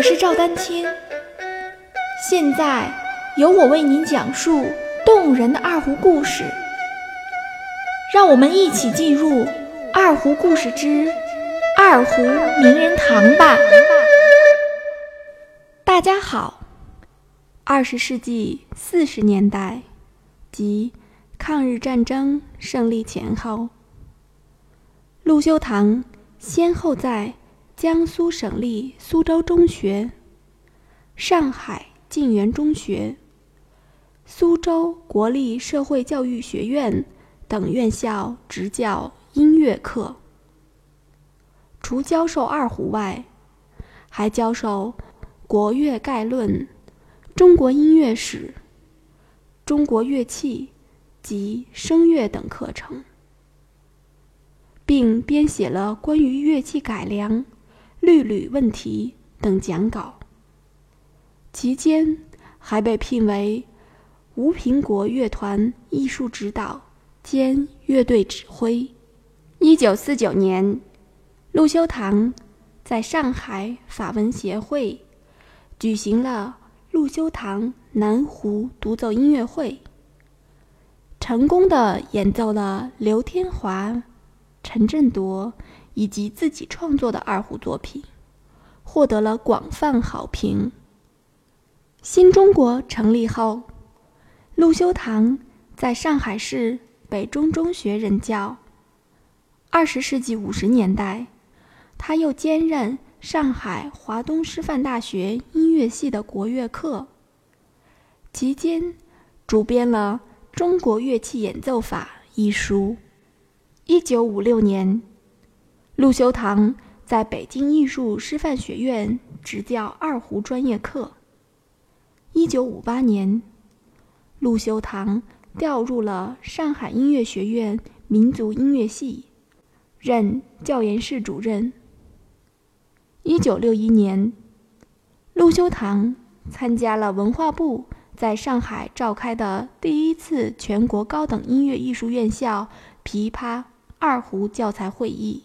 我是赵丹青，现在由我为您讲述动人的二胡故事。让我们一起进入《二胡故事之二胡名人堂》吧。大家好，二十世纪四十年代，即抗日战争胜利前后，陆修堂先后在。江苏省立苏州中学、上海静园中学、苏州国立社会教育学院等院校执教音乐课。除教授二胡外，还教授《国乐概论》《中国音乐史》《中国乐器及声乐》等课程，并编写了关于乐器改良。律吕问题等讲稿，其间还被聘为吴平国乐团艺术指导兼乐队指挥。一九四九年，陆修堂在上海法文协会举行了陆修堂南湖独奏音乐会，成功的演奏了刘天华、陈振铎。以及自己创作的二胡作品，获得了广泛好评。新中国成立后，陆修堂在上海市北中中学任教。二十世纪五十年代，他又兼任上海华东师范大学音乐系的国乐课。期间，主编了《中国乐器演奏法》一书。一九五六年。陆修堂在北京艺术师范学院执教二胡专业课。一九五八年，陆修堂调入了上海音乐学院民族音乐系，任教研室主任。一九六一年，陆修堂参加了文化部在上海召开的第一次全国高等音乐艺术院校琵琶二胡教材会议。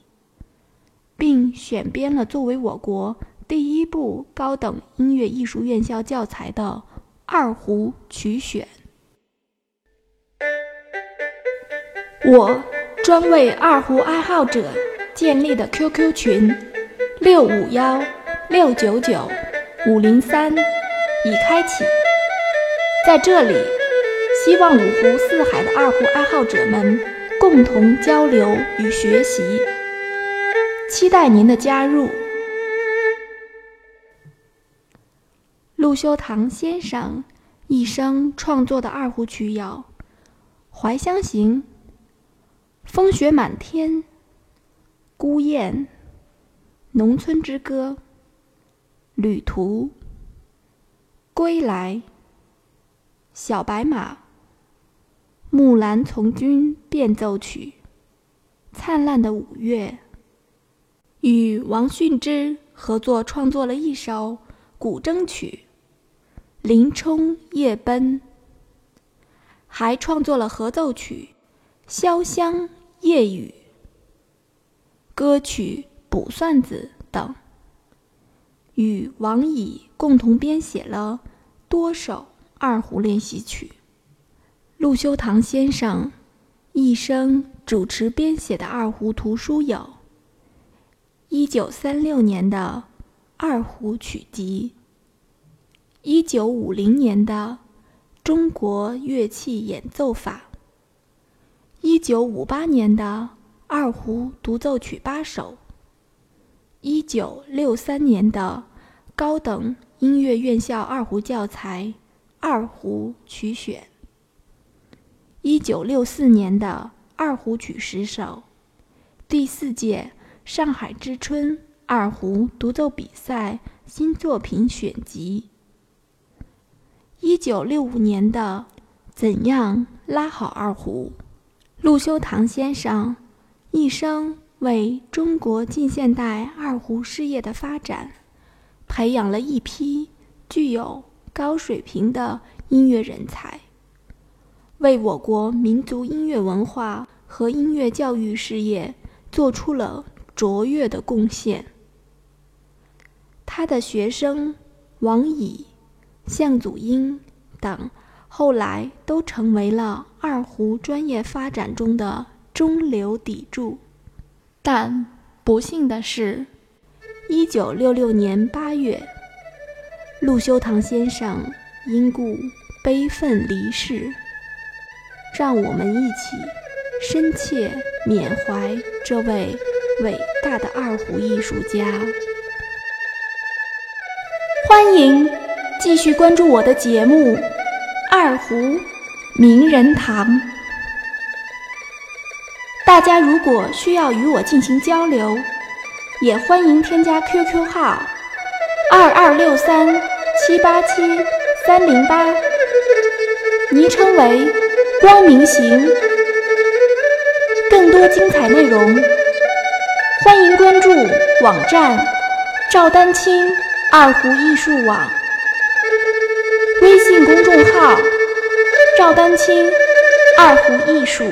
选编了作为我国第一部高等音乐艺术院校教材的《二胡曲选》。我专为二胡爱好者建立的 QQ 群六五幺六九九五零三已开启，在这里，希望五湖四海的二胡爱好者们共同交流与学习。期待您的加入。陆修堂先生一生创作的二胡曲有《怀乡行》《风雪满天》《孤雁》《农村之歌》《旅途》《归来》《小白马》《木兰从军变奏曲》《灿烂的五月》。与王逊之合作创作了一首古筝曲《林冲夜奔》，还创作了合奏曲《潇湘夜雨》、歌曲《卜算子》等，与王乙共同编写了多首二胡练习曲。陆修堂先生一生主持编写的二胡图书有。一九三六年的《二胡曲集》，一九五零年的《中国乐器演奏法》，一九五八年的《二胡独奏曲八首》，一九六三年的《高等音乐院校二胡教材二胡曲选》，一九六四年的《二胡曲十首》，第四届。上海之春二胡独奏比赛新作品选集。一九六五年的《怎样拉好二胡》，陆修堂先生一生为中国近现代二胡事业的发展，培养了一批具有高水平的音乐人才，为我国民族音乐文化和音乐教育事业做出了。卓越的贡献。他的学生王乙、向祖英等后来都成为了二胡专业发展中的中流砥柱。但不幸的是，一九六六年八月，陆修堂先生因故悲愤离世。让我们一起深切缅怀这位伟大的二胡艺术家。欢迎继续关注我的节目《二胡名人堂》。大家如果需要与我进行交流，也欢迎添加 QQ 号二二六三七八七三零八，昵称为光明行。更多精彩内容，欢迎关注网站赵丹青二胡艺术网，微信公众号赵丹青二胡艺术。